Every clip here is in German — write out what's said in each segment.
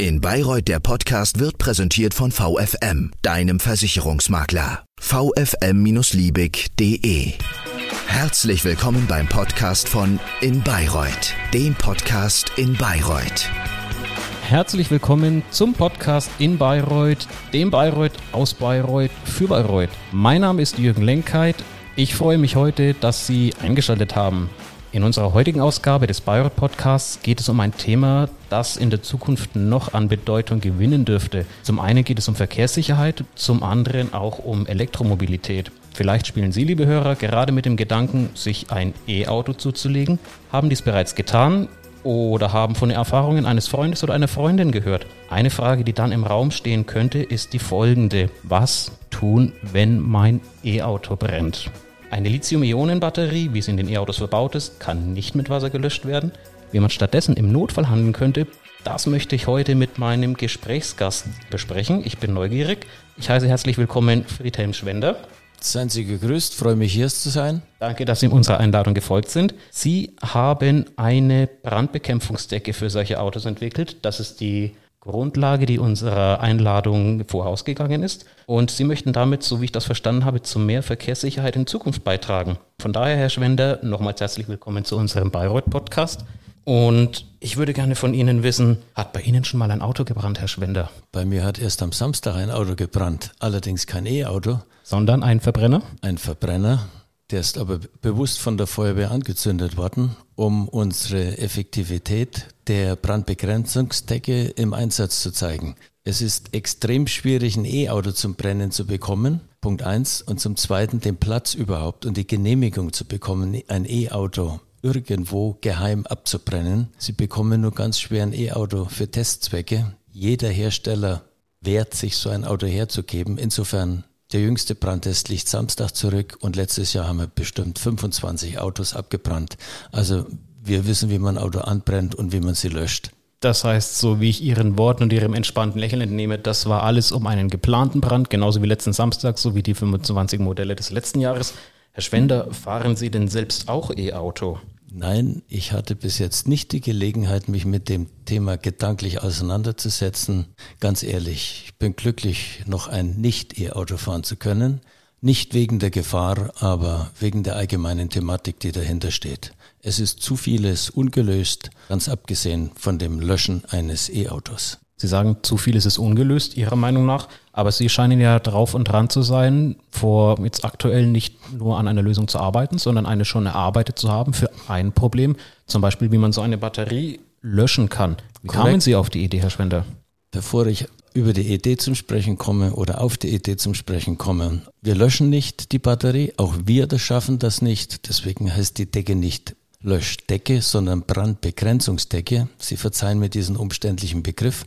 In Bayreuth der Podcast wird präsentiert von VFM, deinem Versicherungsmakler. VFM-Liebig.de Herzlich willkommen beim Podcast von In Bayreuth, dem Podcast in Bayreuth. Herzlich willkommen zum Podcast in Bayreuth, dem Bayreuth aus Bayreuth für Bayreuth. Mein Name ist Jürgen Lenkheit. Ich freue mich heute, dass Sie eingeschaltet haben. In unserer heutigen Ausgabe des Bayreuth Podcasts geht es um ein Thema, das in der Zukunft noch an Bedeutung gewinnen dürfte. Zum einen geht es um Verkehrssicherheit, zum anderen auch um Elektromobilität. Vielleicht spielen Sie, liebe Hörer, gerade mit dem Gedanken, sich ein E-Auto zuzulegen, haben dies bereits getan oder haben von den Erfahrungen eines Freundes oder einer Freundin gehört. Eine Frage, die dann im Raum stehen könnte, ist die folgende. Was tun, wenn mein E-Auto brennt? Eine Lithium-Ionen-Batterie, wie es in den E-Autos verbaut ist, kann nicht mit Wasser gelöscht werden. Wie man stattdessen im Notfall handeln könnte, das möchte ich heute mit meinem Gesprächsgast besprechen. Ich bin neugierig. Ich heiße herzlich willkommen Friedhelm Schwender. Seien Sie gegrüßt, freue mich hier zu sein. Danke, dass Sie unserer Einladung gefolgt sind. Sie haben eine Brandbekämpfungsdecke für solche Autos entwickelt. Das ist die Grundlage, die unserer Einladung vorausgegangen ist. Und Sie möchten damit, so wie ich das verstanden habe, zu mehr Verkehrssicherheit in Zukunft beitragen. Von daher, Herr Schwender, nochmals herzlich willkommen zu unserem Bayreuth-Podcast. Und ich würde gerne von Ihnen wissen, hat bei Ihnen schon mal ein Auto gebrannt, Herr Schwender? Bei mir hat erst am Samstag ein Auto gebrannt, allerdings kein E-Auto. Sondern ein Verbrenner? Ein Verbrenner, der ist aber bewusst von der Feuerwehr angezündet worden, um unsere Effektivität der Brandbegrenzungsdecke im Einsatz zu zeigen. Es ist extrem schwierig, ein E-Auto zum Brennen zu bekommen. Punkt eins. Und zum zweiten den Platz überhaupt und die Genehmigung zu bekommen, ein E-Auto irgendwo geheim abzubrennen. Sie bekommen nur ganz schwer ein E-Auto für Testzwecke. Jeder Hersteller wehrt sich, so ein Auto herzugeben. Insofern der jüngste Brandtest liegt Samstag zurück und letztes Jahr haben wir bestimmt 25 Autos abgebrannt. Also wir wissen, wie man Auto anbrennt und wie man sie löscht. Das heißt, so wie ich Ihren Worten und Ihrem entspannten Lächeln entnehme, das war alles um einen geplanten Brand, genauso wie letzten Samstag, so wie die 25 Modelle des letzten Jahres. Herr Schwender, fahren Sie denn selbst auch E-Auto? Nein, ich hatte bis jetzt nicht die Gelegenheit, mich mit dem Thema gedanklich auseinanderzusetzen. Ganz ehrlich, ich bin glücklich, noch ein Nicht-E-Auto fahren zu können. Nicht wegen der Gefahr, aber wegen der allgemeinen Thematik, die dahinter steht. Es ist zu vieles ungelöst, ganz abgesehen von dem Löschen eines E-Autos. Sie sagen, zu vieles ist ungelöst, Ihrer Meinung nach. Aber Sie scheinen ja drauf und dran zu sein, vor jetzt aktuell nicht nur an einer Lösung zu arbeiten, sondern eine schon erarbeitet zu haben für ein Problem. Zum Beispiel, wie man so eine Batterie löschen kann. Wie Korrekt. kamen Sie auf die Idee, Herr Schwender? Bevor ich über die Idee zum Sprechen komme oder auf die Idee zum Sprechen komme, wir löschen nicht die Batterie, auch wir das schaffen das nicht. Deswegen heißt die Decke nicht Löschdecke, sondern Brandbegrenzungsdecke. Sie verzeihen mir diesen umständlichen Begriff,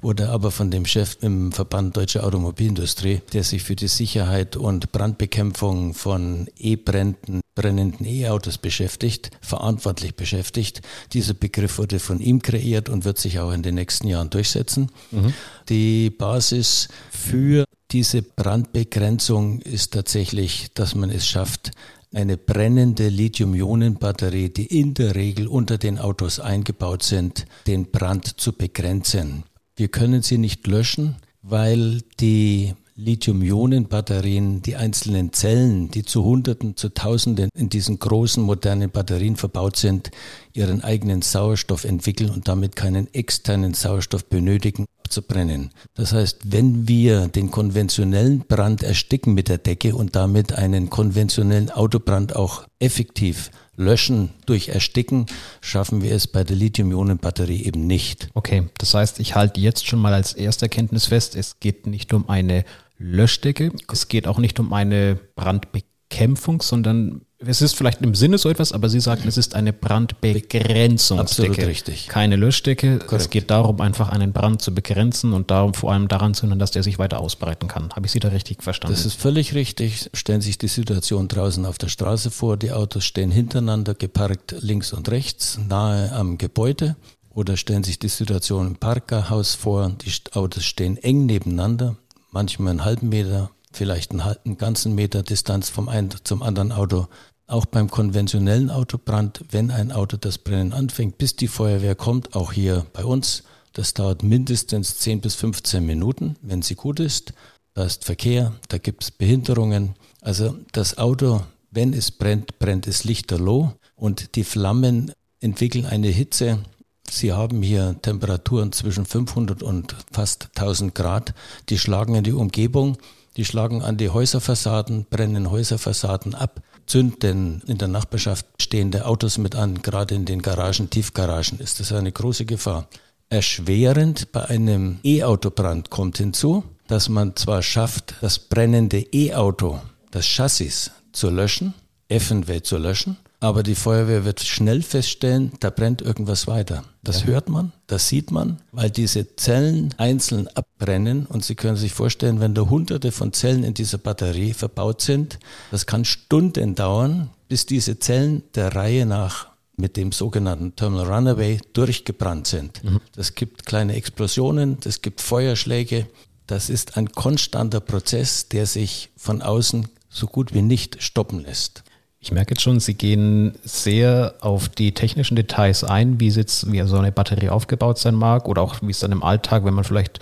wurde aber von dem Chef im Verband Deutsche Automobilindustrie, der sich für die Sicherheit und Brandbekämpfung von E-Bränden, brennenden E-Autos beschäftigt, verantwortlich beschäftigt. Dieser Begriff wurde von ihm kreiert und wird sich auch in den nächsten Jahren durchsetzen. Mhm. Die Basis für diese Brandbegrenzung ist tatsächlich, dass man es schafft, eine brennende Lithium-Ionen-Batterie, die in der Regel unter den Autos eingebaut sind, den Brand zu begrenzen. Wir können sie nicht löschen, weil die Lithium-Ionen-Batterien, die einzelnen Zellen, die zu Hunderten, zu Tausenden in diesen großen modernen Batterien verbaut sind, ihren eigenen Sauerstoff entwickeln und damit keinen externen Sauerstoff benötigen, zu brennen. Das heißt, wenn wir den konventionellen Brand ersticken mit der Decke und damit einen konventionellen Autobrand auch effektiv löschen durch Ersticken, schaffen wir es bei der Lithium-Ionen-Batterie eben nicht. Okay, das heißt, ich halte jetzt schon mal als erste Erkenntnis fest, es geht nicht um eine Löschdecke. Es geht auch nicht um eine Brandbekämpfung, sondern es ist vielleicht im Sinne so etwas, aber Sie sagen, es ist eine Brandbegrenzungsdecke. Absolut richtig. Keine Löschdecke. Korrekt. Es geht darum, einfach einen Brand zu begrenzen und darum vor allem daran zu hindern, dass der sich weiter ausbreiten kann. Habe ich Sie da richtig verstanden? Das ist völlig richtig. Stellen Sie sich die Situation draußen auf der Straße vor. Die Autos stehen hintereinander, geparkt links und rechts, nahe am Gebäude. Oder stellen Sie sich die Situation im Parkhaus vor. Die Autos stehen eng nebeneinander manchmal einen halben Meter, vielleicht einen, halben, ganzen Meter Distanz vom einen zum anderen Auto. Auch beim konventionellen Autobrand, wenn ein Auto das Brennen anfängt, bis die Feuerwehr kommt, auch hier bei uns, Das dauert mindestens 10 bis 15 Minuten, wenn sie gut ist. Da ist Verkehr, da gibt es Behinderungen. Also das Auto, wenn es brennt, brennt es lichterloh und die Flammen entwickeln eine Hitze. Sie haben hier Temperaturen zwischen 500 und fast 1000 Grad. Die schlagen in die Umgebung, die schlagen an die Häuserfassaden, brennen Häuserfassaden ab, zünden in der Nachbarschaft stehende Autos mit an. Gerade in den Garagen, Tiefgaragen ist das eine große Gefahr. Erschwerend bei einem E-Autobrand kommt hinzu, dass man zwar schafft, das brennende E-Auto, das Chassis zu löschen, FNW zu löschen, aber die Feuerwehr wird schnell feststellen, da brennt irgendwas weiter. Das ja. hört man, das sieht man, weil diese Zellen einzeln abbrennen und Sie können sich vorstellen, wenn da hunderte von Zellen in dieser Batterie verbaut sind, das kann Stunden dauern, bis diese Zellen der Reihe nach mit dem sogenannten Thermal Runaway durchgebrannt sind. Mhm. Das gibt kleine Explosionen, das gibt Feuerschläge. Das ist ein konstanter Prozess, der sich von außen so gut wie nicht stoppen lässt. Ich merke jetzt schon, Sie gehen sehr auf die technischen Details ein, wie, jetzt, wie so eine Batterie aufgebaut sein mag oder auch wie es dann im Alltag, wenn man vielleicht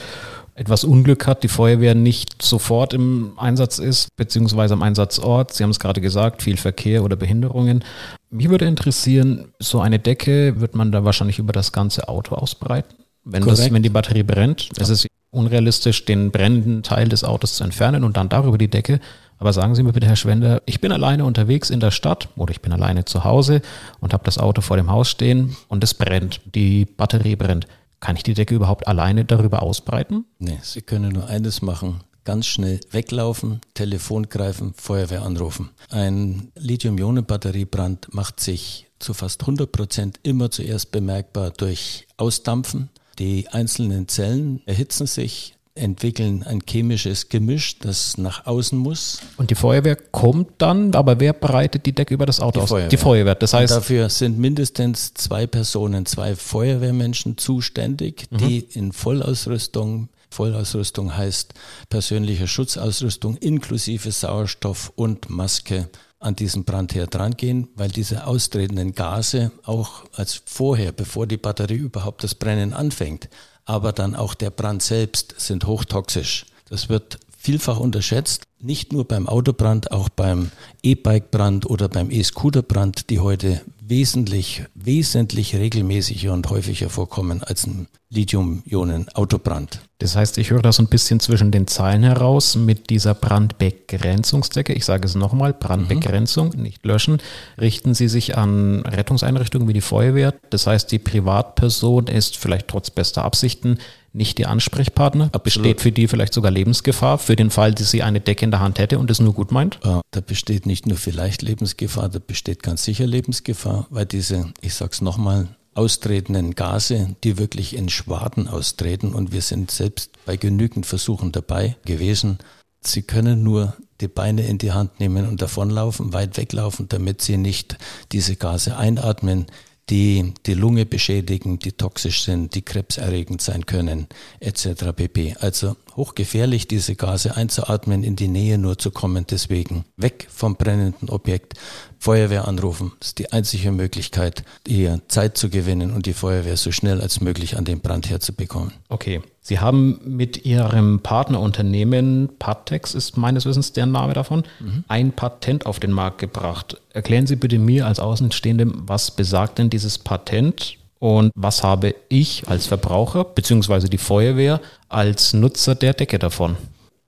etwas Unglück hat, die Feuerwehr nicht sofort im Einsatz ist, beziehungsweise am Einsatzort. Sie haben es gerade gesagt, viel Verkehr oder Behinderungen. Mich würde interessieren, so eine Decke wird man da wahrscheinlich über das ganze Auto ausbreiten? Wenn, das, wenn die Batterie brennt, ja. es ist unrealistisch, den brennenden Teil des Autos zu entfernen und dann darüber die Decke. Aber sagen Sie mir bitte, Herr Schwender, ich bin alleine unterwegs in der Stadt oder ich bin alleine zu Hause und habe das Auto vor dem Haus stehen und es brennt, die Batterie brennt. Kann ich die Decke überhaupt alleine darüber ausbreiten? Nee, Sie können nur eines machen. Ganz schnell weglaufen, Telefon greifen, Feuerwehr anrufen. Ein Lithium-Ionen-Batteriebrand macht sich zu fast 100 Prozent immer zuerst bemerkbar durch Ausdampfen. Die einzelnen Zellen erhitzen sich, entwickeln ein chemisches Gemisch, das nach außen muss. Und die Feuerwehr kommt dann, aber wer bereitet die Decke über das Auto die aus? Feuerwehr. Die Feuerwehr. Das heißt, Und dafür sind mindestens zwei Personen, zwei Feuerwehrmenschen zuständig, mhm. die in Vollausrüstung Vollausrüstung heißt persönliche Schutzausrüstung inklusive Sauerstoff und Maske an diesen Brandherd drangehen, weil diese austretenden Gase auch als vorher, bevor die Batterie überhaupt das Brennen anfängt, aber dann auch der Brand selbst sind hochtoxisch. Das wird vielfach unterschätzt, nicht nur beim Autobrand, auch beim E-Bike-Brand oder beim E-Scooter-Brand, die heute wesentlich, wesentlich regelmäßiger und häufiger vorkommen als ein Lithium-Ionen-Autobrand. Das heißt, ich höre das ein bisschen zwischen den Zeilen heraus mit dieser Brandbegrenzungsdecke. Ich sage es nochmal, Brandbegrenzung, mhm. nicht löschen. Richten Sie sich an Rettungseinrichtungen wie die Feuerwehr. Das heißt, die Privatperson ist vielleicht trotz bester Absichten nicht die Ansprechpartner? Absolut. Besteht für die vielleicht sogar Lebensgefahr für den Fall, dass sie eine Decke in der Hand hätte und es nur gut meint? Ja, da besteht nicht nur vielleicht Lebensgefahr, da besteht ganz sicher Lebensgefahr, weil diese, ich sag's nochmal, austretenden Gase, die wirklich in Schwaden austreten und wir sind selbst bei genügend Versuchen dabei gewesen. Sie können nur die Beine in die Hand nehmen und davonlaufen, weit weglaufen, damit sie nicht diese Gase einatmen, die die Lunge beschädigen, die toxisch sind, die krebserregend sein können, etc. pp. Also hochgefährlich, diese Gase einzuatmen, in die Nähe nur zu kommen. Deswegen weg vom brennenden Objekt, Feuerwehr anrufen. Das ist die einzige Möglichkeit, hier Zeit zu gewinnen und die Feuerwehr so schnell als möglich an den Brand herzubekommen. Okay. Sie haben mit Ihrem Partnerunternehmen, Patex ist meines Wissens der Name davon, mhm. ein Patent auf den Markt gebracht. Erklären Sie bitte mir als Außenstehendem, was besagt denn dieses Patent und was habe ich als Verbraucher bzw. die Feuerwehr als Nutzer der Decke davon?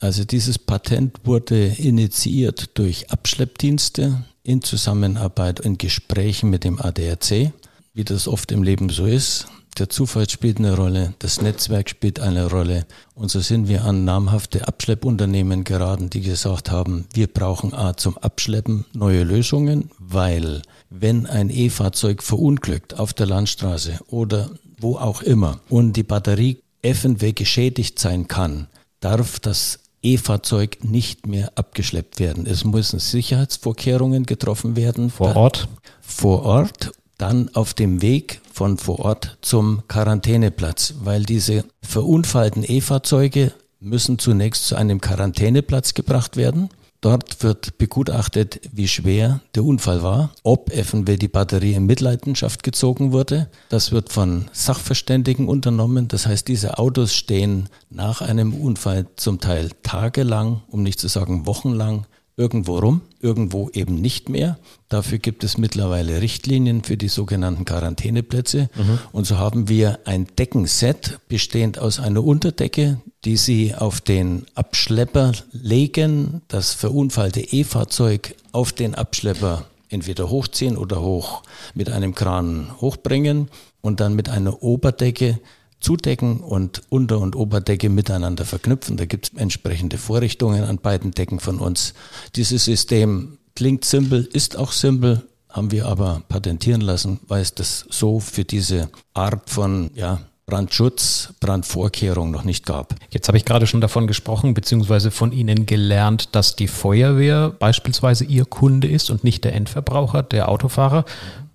Also dieses Patent wurde initiiert durch Abschleppdienste in Zusammenarbeit in Gesprächen mit dem ADAC, wie das oft im Leben so ist. Der Zufall spielt eine Rolle, das Netzwerk spielt eine Rolle. Und so sind wir an namhafte Abschleppunternehmen geraten, die gesagt haben, wir brauchen A zum Abschleppen neue Lösungen, weil wenn ein E-Fahrzeug verunglückt auf der Landstraße oder wo auch immer und die Batterie FNW geschädigt sein kann, darf das E-Fahrzeug nicht mehr abgeschleppt werden. Es müssen Sicherheitsvorkehrungen getroffen werden. Vor Ort? Vor Ort, dann auf dem Weg von vor Ort zum Quarantäneplatz, weil diese verunfallten E-Fahrzeuge müssen zunächst zu einem Quarantäneplatz gebracht werden. Dort wird begutachtet, wie schwer der Unfall war, ob eventuell die Batterie in Mitleidenschaft gezogen wurde. Das wird von Sachverständigen unternommen. Das heißt, diese Autos stehen nach einem Unfall zum Teil tagelang, um nicht zu sagen wochenlang, irgendwo rum, irgendwo eben nicht mehr. Dafür gibt es mittlerweile Richtlinien für die sogenannten Quarantäneplätze. Mhm. Und so haben wir ein Deckenset bestehend aus einer Unterdecke, die Sie auf den Abschlepper legen, das verunfallte E-Fahrzeug auf den Abschlepper entweder hochziehen oder hoch mit einem Kran hochbringen und dann mit einer Oberdecke zudecken und Unter- und Oberdecke miteinander verknüpfen. Da gibt es entsprechende Vorrichtungen an beiden Decken von uns. Dieses System klingt simpel, ist auch simpel, haben wir aber patentieren lassen, weil es das so für diese Art von ja, Brandschutz, Brandvorkehrung noch nicht gab. Jetzt habe ich gerade schon davon gesprochen, beziehungsweise von Ihnen gelernt, dass die Feuerwehr beispielsweise Ihr Kunde ist und nicht der Endverbraucher, der Autofahrer.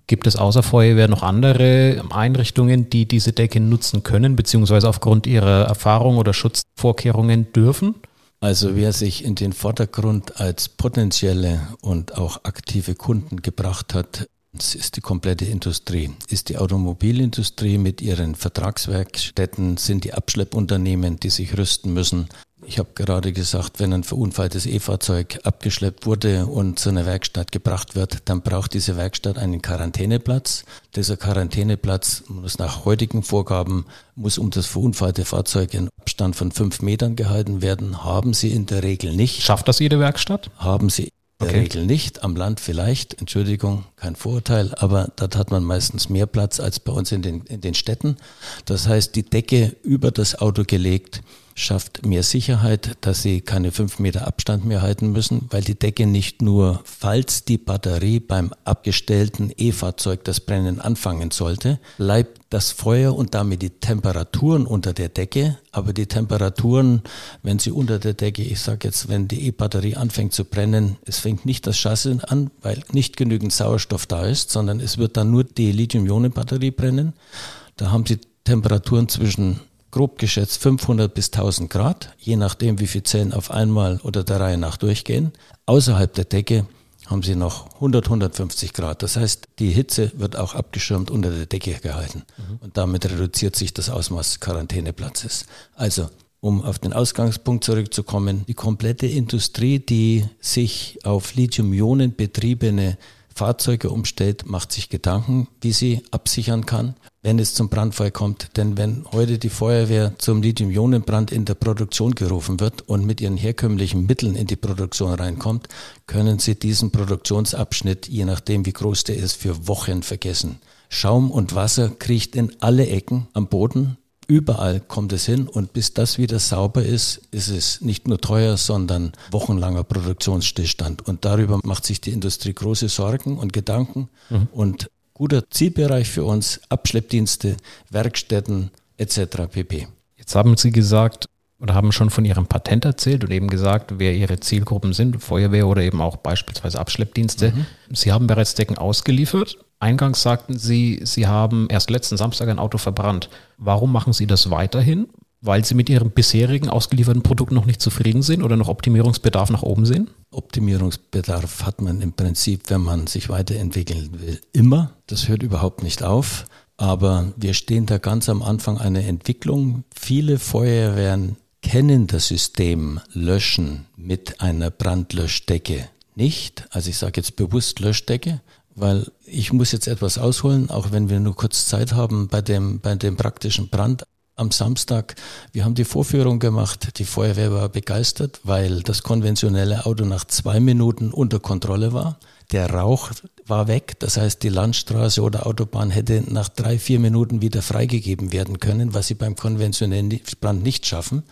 Gibt es außer Feuerwehr noch andere Einrichtungen, die diese Decke nutzen können, beziehungsweise aufgrund ihrer Erfahrung oder Schutzvorkehrungen dürfen? Also wer sich in den Vordergrund als potenzielle und auch aktive Kunden gebracht hat, das ist die komplette Industrie. Ist die Automobilindustrie mit ihren Vertragswerkstätten, sind die Abschleppunternehmen, die sich rüsten müssen. Ich habe gerade gesagt, wenn ein verunfalltes E-Fahrzeug abgeschleppt wurde und zu einer Werkstatt gebracht wird, dann braucht diese Werkstatt einen Quarantäneplatz. Dieser Quarantäneplatz muss nach heutigen Vorgaben, muss um das verunfallte Fahrzeug in Abstand von fünf Metern gehalten werden. Haben sie in der Regel nicht. Schafft das jede Werkstatt? Haben sie der okay. Regel nicht, am Land vielleicht, Entschuldigung, kein Vorurteil, aber dort hat man meistens mehr Platz als bei uns in den, in den Städten. Das heißt, die Decke über das Auto gelegt, schafft mehr Sicherheit, dass sie keine fünf Meter Abstand mehr halten müssen, weil die Decke nicht nur, falls die Batterie beim abgestellten E-Fahrzeug das Brennen anfangen sollte, bleibt das Feuer und damit die Temperaturen unter der Decke, aber die Temperaturen, wenn sie unter der Decke, ich sage jetzt, wenn die E-Batterie anfängt zu brennen, es fängt nicht das Chassis an, weil nicht genügend Sauerstoff da ist, sondern es wird dann nur die Lithium-Ionen-Batterie brennen. Da haben sie Temperaturen zwischen grob geschätzt 500 bis 1000 Grad, je nachdem, wie viele Zellen auf einmal oder der Reihe nach durchgehen. Außerhalb der Decke haben sie noch 100, 150 Grad. Das heißt, die Hitze wird auch abgeschirmt unter der Decke gehalten. Mhm. Und damit reduziert sich das Ausmaß des Quarantäneplatzes. Also, um auf den Ausgangspunkt zurückzukommen, die komplette Industrie, die sich auf Lithium-Ionen betriebene Fahrzeuge umstellt, macht sich Gedanken, wie sie absichern kann wenn es zum Brandfall kommt. Denn wenn heute die Feuerwehr zum Lithium-Ionen-Brand in der Produktion gerufen wird und mit ihren herkömmlichen Mitteln in die Produktion reinkommt, können sie diesen Produktionsabschnitt, je nachdem wie groß der ist, für Wochen vergessen. Schaum und Wasser kriecht in alle Ecken am Boden. Überall kommt es hin und bis das wieder sauber ist, ist es nicht nur teuer, sondern wochenlanger Produktionsstillstand. Und darüber macht sich die Industrie große Sorgen und Gedanken. Mhm. Und guter Zielbereich für uns, Abschleppdienste, Werkstätten etc. pp. Jetzt haben Sie gesagt oder haben schon von Ihrem Patent erzählt und eben gesagt, wer Ihre Zielgruppen sind, Feuerwehr oder eben auch beispielsweise Abschleppdienste. Mhm. Sie haben bereits Decken ausgeliefert. Eingangs sagten Sie, Sie haben erst letzten Samstag ein Auto verbrannt. Warum machen Sie das weiterhin? weil Sie mit Ihrem bisherigen ausgelieferten Produkt noch nicht zufrieden sind oder noch Optimierungsbedarf nach oben sehen? Optimierungsbedarf hat man im Prinzip, wenn man sich weiterentwickeln will, immer. Das hört überhaupt nicht auf. Aber wir stehen da ganz am Anfang einer Entwicklung. Viele Feuerwehren kennen das System Löschen mit einer Brandlöschdecke nicht. Also ich sage jetzt bewusst Löschdecke, weil ich muss jetzt etwas ausholen, auch wenn wir nur kurz Zeit haben bei dem, bei dem praktischen Brand am Samstag. Wir haben die Vorführung gemacht. Die Feuerwehr war begeistert, weil das konventionelle Auto nach zwei Minuten unter Kontrolle war. Der Rauch war weg. Das heißt, die Landstraße oder Autobahn hätte nach drei, vier Minuten wieder freigegeben werden können, was sie beim konventionellen Brand nicht schaffen.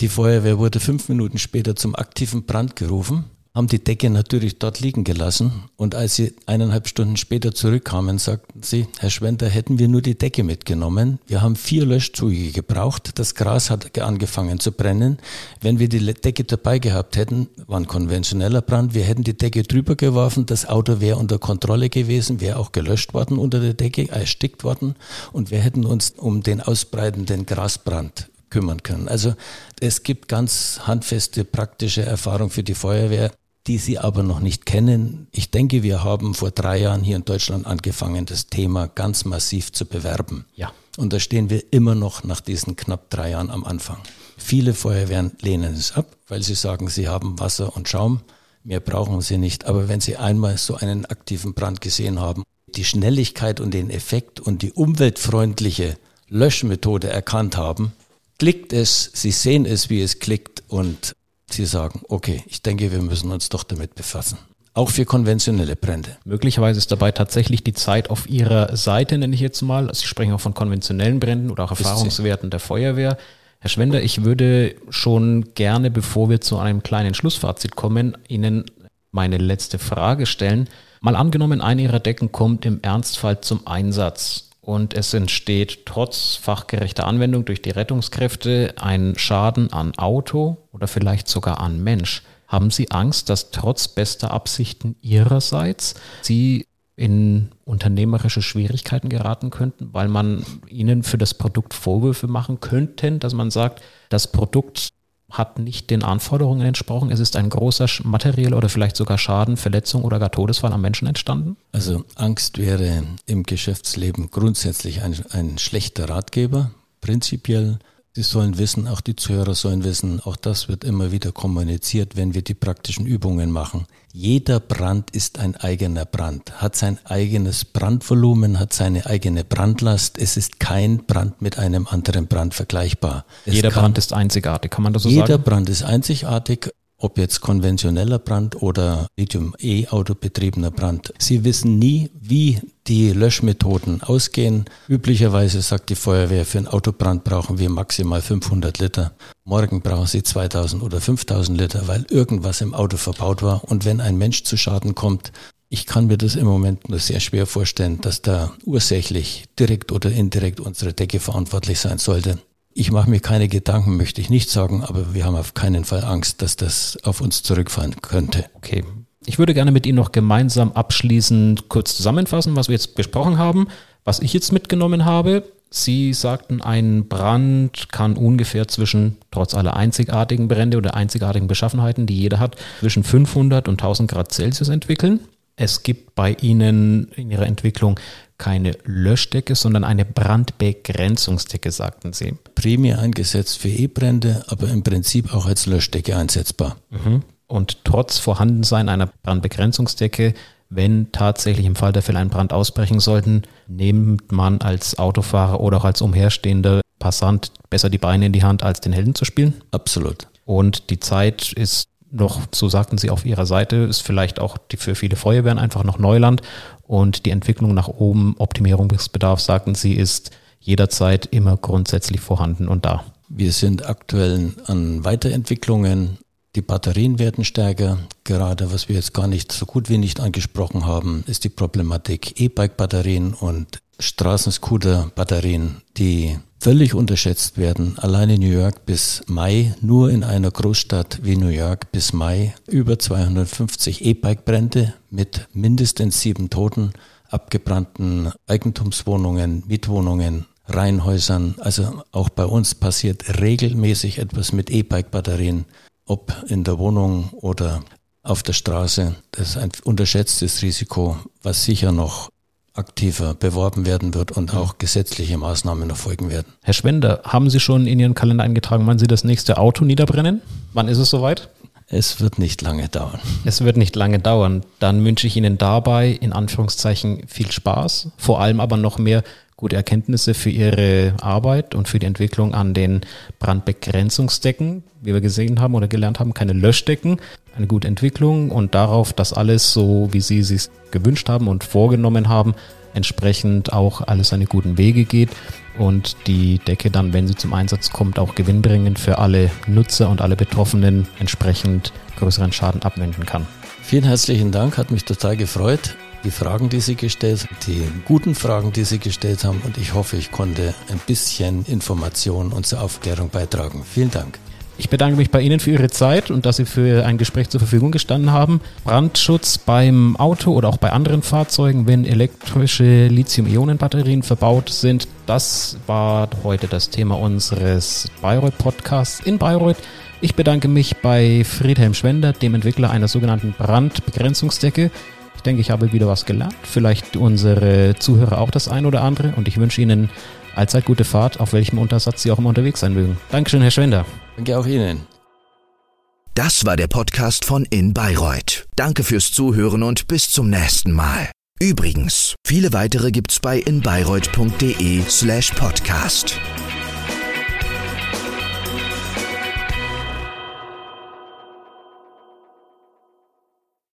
Die Feuerwehr wurde fünf Minuten später zum aktiven Brand gerufen haben die Decke natürlich dort liegen gelassen. Und als sie eineinhalb Stunden später zurückkamen, sagten sie, Herr Schwenter, hätten wir nur die Decke mitgenommen. Wir haben vier Löschzüge gebraucht. Das Gras hat angefangen zu brennen. Wenn wir die Decke dabei gehabt hätten, war ein konventioneller Brand, wir hätten die Decke drüber geworfen, das Auto wäre unter Kontrolle gewesen, wäre auch gelöscht worden unter der Decke, erstickt worden und wir hätten uns um den ausbreitenden Grasbrand kümmern können. Also es gibt ganz handfeste praktische Erfahrung für die Feuerwehr, die Sie aber noch nicht kennen. Ich denke, wir haben vor drei Jahren hier in Deutschland angefangen, das Thema ganz massiv zu bewerben. Ja. Und da stehen wir immer noch nach diesen knapp drei Jahren am Anfang. Viele Feuerwehren lehnen es ab, weil sie sagen, sie haben Wasser und Schaum. Mehr brauchen sie nicht. Aber wenn sie einmal so einen aktiven Brand gesehen haben, die Schnelligkeit und den Effekt und die umweltfreundliche Löschmethode erkannt haben, klickt es, sie sehen es, wie es klickt und sie sagen, okay, ich denke, wir müssen uns doch damit befassen. Auch für konventionelle Brände. Möglicherweise ist dabei tatsächlich die Zeit auf Ihrer Seite, nenne ich jetzt mal. Sie sprechen auch von konventionellen Bränden oder auch Erfahrungswerten der Feuerwehr. Herr Schwender, ich würde schon gerne, bevor wir zu einem kleinen Schlussfazit kommen, Ihnen meine letzte Frage stellen. Mal angenommen, eine Ihrer Decken kommt im Ernstfall zum Einsatz und es entsteht trotz fachgerechter Anwendung durch die Rettungskräfte ein Schaden an Auto oder vielleicht sogar an Mensch. Haben Sie Angst, dass trotz bester Absichten Ihrerseits Sie in unternehmerische Schwierigkeiten geraten könnten, weil man ihnen für das Produkt Vorwürfe machen könnte, dass man sagt, das Produkt hat nicht den Anforderungen entsprochen. Es ist ein großer materieller oder vielleicht sogar Schaden, Verletzung oder gar Todesfall am Menschen entstanden? Also Angst wäre im Geschäftsleben grundsätzlich ein, ein schlechter Ratgeber. Prinzipiell Sie sollen wissen, auch die Zuhörer sollen wissen, auch das wird immer wieder kommuniziert, wenn wir die praktischen Übungen machen. Jeder Brand ist ein eigener Brand, hat sein eigenes Brandvolumen, hat seine eigene Brandlast. Es ist kein Brand mit einem anderen Brand vergleichbar. Es jeder Brand ist einzigartig, kann man das so jeder sagen? Jeder Brand ist einzigartig ob jetzt konventioneller Brand oder Lithium-E-Auto betriebener Brand. Sie wissen nie, wie die Löschmethoden ausgehen. Üblicherweise sagt die Feuerwehr, für einen Autobrand brauchen wir maximal 500 Liter. Morgen brauchen sie 2000 oder 5000 Liter, weil irgendwas im Auto verbaut war. Und wenn ein Mensch zu Schaden kommt, ich kann mir das im Moment nur sehr schwer vorstellen, dass da ursächlich direkt oder indirekt unsere Decke verantwortlich sein sollte. Ich mache mir keine Gedanken, möchte ich nicht sagen, aber wir haben auf keinen Fall Angst, dass das auf uns zurückfallen könnte. Okay. Ich würde gerne mit Ihnen noch gemeinsam abschließend kurz zusammenfassen, was wir jetzt besprochen haben. Was ich jetzt mitgenommen habe, Sie sagten, ein Brand kann ungefähr zwischen, trotz aller einzigartigen Brände oder einzigartigen Beschaffenheiten, die jeder hat, zwischen 500 und 1000 Grad Celsius entwickeln. Es gibt bei Ihnen in Ihrer Entwicklung keine Löschdecke, sondern eine Brandbegrenzungsdecke, sagten Sie. Primär eingesetzt für E-Brände, aber im Prinzip auch als Löschdecke einsetzbar. Mhm. Und trotz Vorhandensein einer Brandbegrenzungsdecke, wenn tatsächlich im Fall der Fälle ein Brand ausbrechen sollten, nimmt man als Autofahrer oder auch als umherstehender Passant besser die Beine in die Hand, als den Helden zu spielen? Absolut. Und die Zeit ist noch, so sagten Sie auf Ihrer Seite, ist vielleicht auch die für viele Feuerwehren einfach noch Neuland und die Entwicklung nach oben, Optimierungsbedarf, sagten Sie, ist jederzeit immer grundsätzlich vorhanden und da. Wir sind aktuell an Weiterentwicklungen. Die Batterien werden stärker. Gerade was wir jetzt gar nicht so gut wie nicht angesprochen haben, ist die Problematik E-Bike-Batterien und Straßenscooter-Batterien, die völlig unterschätzt werden. Alleine New York bis Mai, nur in einer Großstadt wie New York bis Mai, über 250 E-Bike-Brände mit mindestens sieben Toten, abgebrannten Eigentumswohnungen, Mietwohnungen, Reihenhäusern. Also auch bei uns passiert regelmäßig etwas mit E-Bike-Batterien, ob in der Wohnung oder auf der Straße. Das ist ein unterschätztes Risiko, was sicher noch aktiver beworben werden wird und auch gesetzliche Maßnahmen erfolgen werden. Herr Schwender, haben Sie schon in Ihren Kalender eingetragen, wann Sie das nächste Auto niederbrennen? Wann ist es soweit? Es wird nicht lange dauern. Es wird nicht lange dauern. Dann wünsche ich Ihnen dabei in Anführungszeichen viel Spaß, vor allem aber noch mehr gute Erkenntnisse für Ihre Arbeit und für die Entwicklung an den Brandbegrenzungsdecken, wie wir gesehen haben oder gelernt haben, keine Löschdecken, eine gute Entwicklung und darauf, dass alles so, wie Sie es gewünscht haben und vorgenommen haben, entsprechend auch alles seine guten Wege geht und die Decke dann, wenn sie zum Einsatz kommt, auch gewinnbringend für alle Nutzer und alle Betroffenen entsprechend größeren Schaden abwenden kann. Vielen herzlichen Dank, hat mich total gefreut. Die Fragen, die Sie gestellt haben, die guten Fragen, die Sie gestellt haben und ich hoffe, ich konnte ein bisschen Information und zur Aufklärung beitragen. Vielen Dank. Ich bedanke mich bei Ihnen für Ihre Zeit und dass Sie für ein Gespräch zur Verfügung gestanden haben. Brandschutz beim Auto oder auch bei anderen Fahrzeugen, wenn elektrische Lithium-Ionen-Batterien verbaut sind, das war heute das Thema unseres Bayreuth-Podcasts in Bayreuth. Ich bedanke mich bei Friedhelm Schwender, dem Entwickler einer sogenannten Brandbegrenzungsdecke. Ich denke, ich habe wieder was gelernt. Vielleicht unsere Zuhörer auch das ein oder andere. Und ich wünsche Ihnen allzeit gute Fahrt, auf welchem Untersatz Sie auch immer unterwegs sein mögen. Dankeschön, Herr Schwender. Danke auch Ihnen. Das war der Podcast von In Bayreuth. Danke fürs Zuhören und bis zum nächsten Mal. Übrigens, viele weitere gibt's bei inbayreuth.de slash podcast.